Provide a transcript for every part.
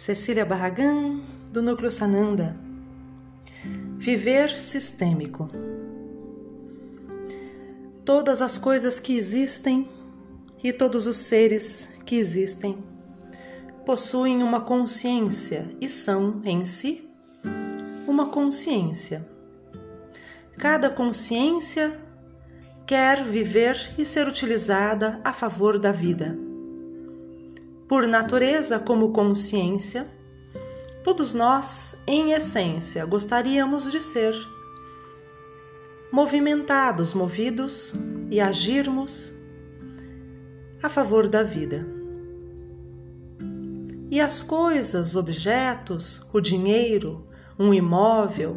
Cecília Barragan, do Núcleo Sananda. Viver sistêmico. Todas as coisas que existem e todos os seres que existem possuem uma consciência e são, em si, uma consciência. Cada consciência quer viver e ser utilizada a favor da vida. Por natureza, como consciência, todos nós, em essência, gostaríamos de ser movimentados, movidos e agirmos a favor da vida. E as coisas, objetos, o dinheiro, um imóvel,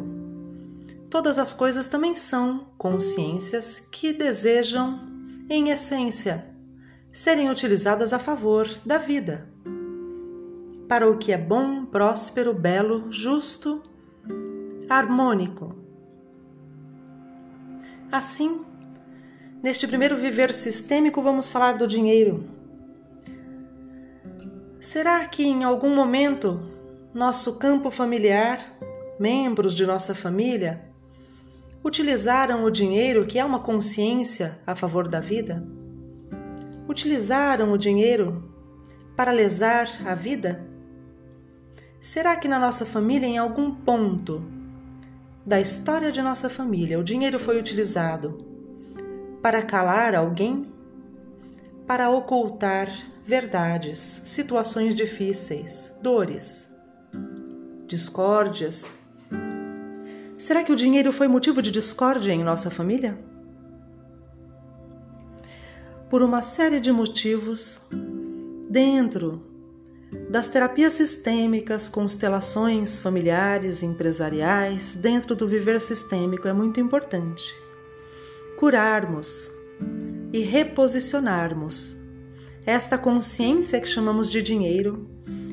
todas as coisas também são consciências que desejam, em essência, serem utilizadas a favor da vida, para o que é bom, próspero, belo, justo, harmônico. Assim, neste primeiro viver sistêmico, vamos falar do dinheiro. Será que em algum momento nosso campo familiar, membros de nossa família, utilizaram o dinheiro, que é uma consciência a favor da vida? Utilizaram o dinheiro para lesar a vida? Será que na nossa família, em algum ponto da história de nossa família, o dinheiro foi utilizado para calar alguém? Para ocultar verdades, situações difíceis, dores, discórdias, Será que o dinheiro foi motivo de discórdia em nossa família? Por uma série de motivos, dentro das terapias sistêmicas, constelações familiares empresariais, dentro do viver sistêmico é muito importante curarmos e reposicionarmos esta consciência que chamamos de dinheiro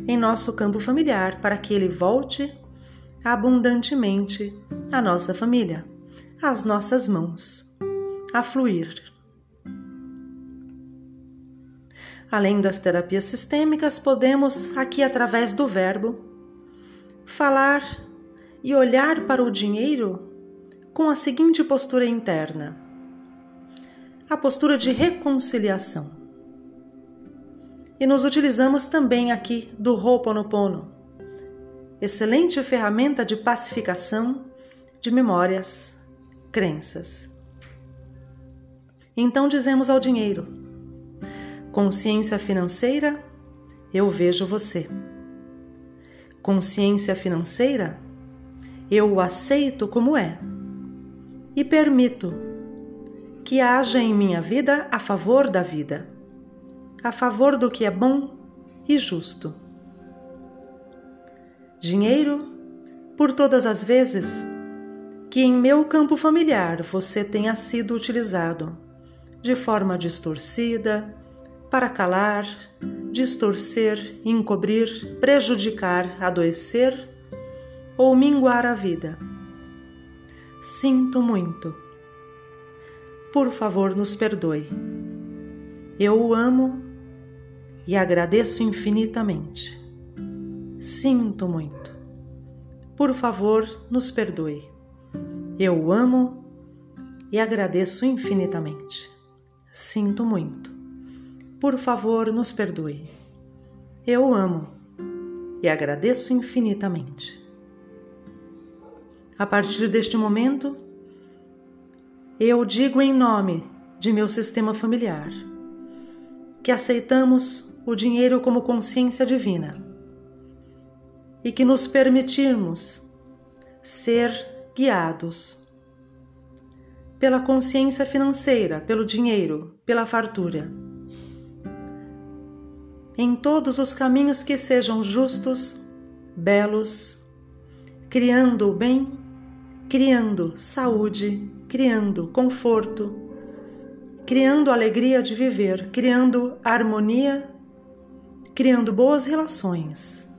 em nosso campo familiar para que ele volte abundantemente a nossa família, as nossas mãos, a fluir. Além das terapias sistêmicas, podemos, aqui através do verbo, falar e olhar para o dinheiro com a seguinte postura interna: a postura de reconciliação. E nos utilizamos também aqui do Ho'oponopono excelente ferramenta de pacificação de memórias, crenças. Então dizemos ao dinheiro: consciência financeira, eu vejo você. Consciência financeira, eu o aceito como é e permito que haja em minha vida a favor da vida, a favor do que é bom e justo dinheiro por todas as vezes que em meu campo familiar você tenha sido utilizado de forma distorcida para calar, distorcer, encobrir, prejudicar, adoecer ou minguar a vida. Sinto muito. Por favor, nos perdoe. Eu o amo e agradeço infinitamente. Sinto muito. Por favor, nos perdoe. Eu o amo e agradeço infinitamente. Sinto muito. Por favor, nos perdoe. Eu o amo e agradeço infinitamente. A partir deste momento, eu digo em nome de meu sistema familiar que aceitamos o dinheiro como consciência divina e que nos permitirmos ser guiados pela consciência financeira, pelo dinheiro, pela fartura. Em todos os caminhos que sejam justos, belos, criando o bem, criando saúde, criando conforto, criando alegria de viver, criando harmonia, criando boas relações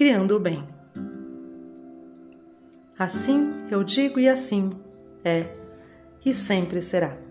criando o bem. Assim eu digo e assim é, e sempre será.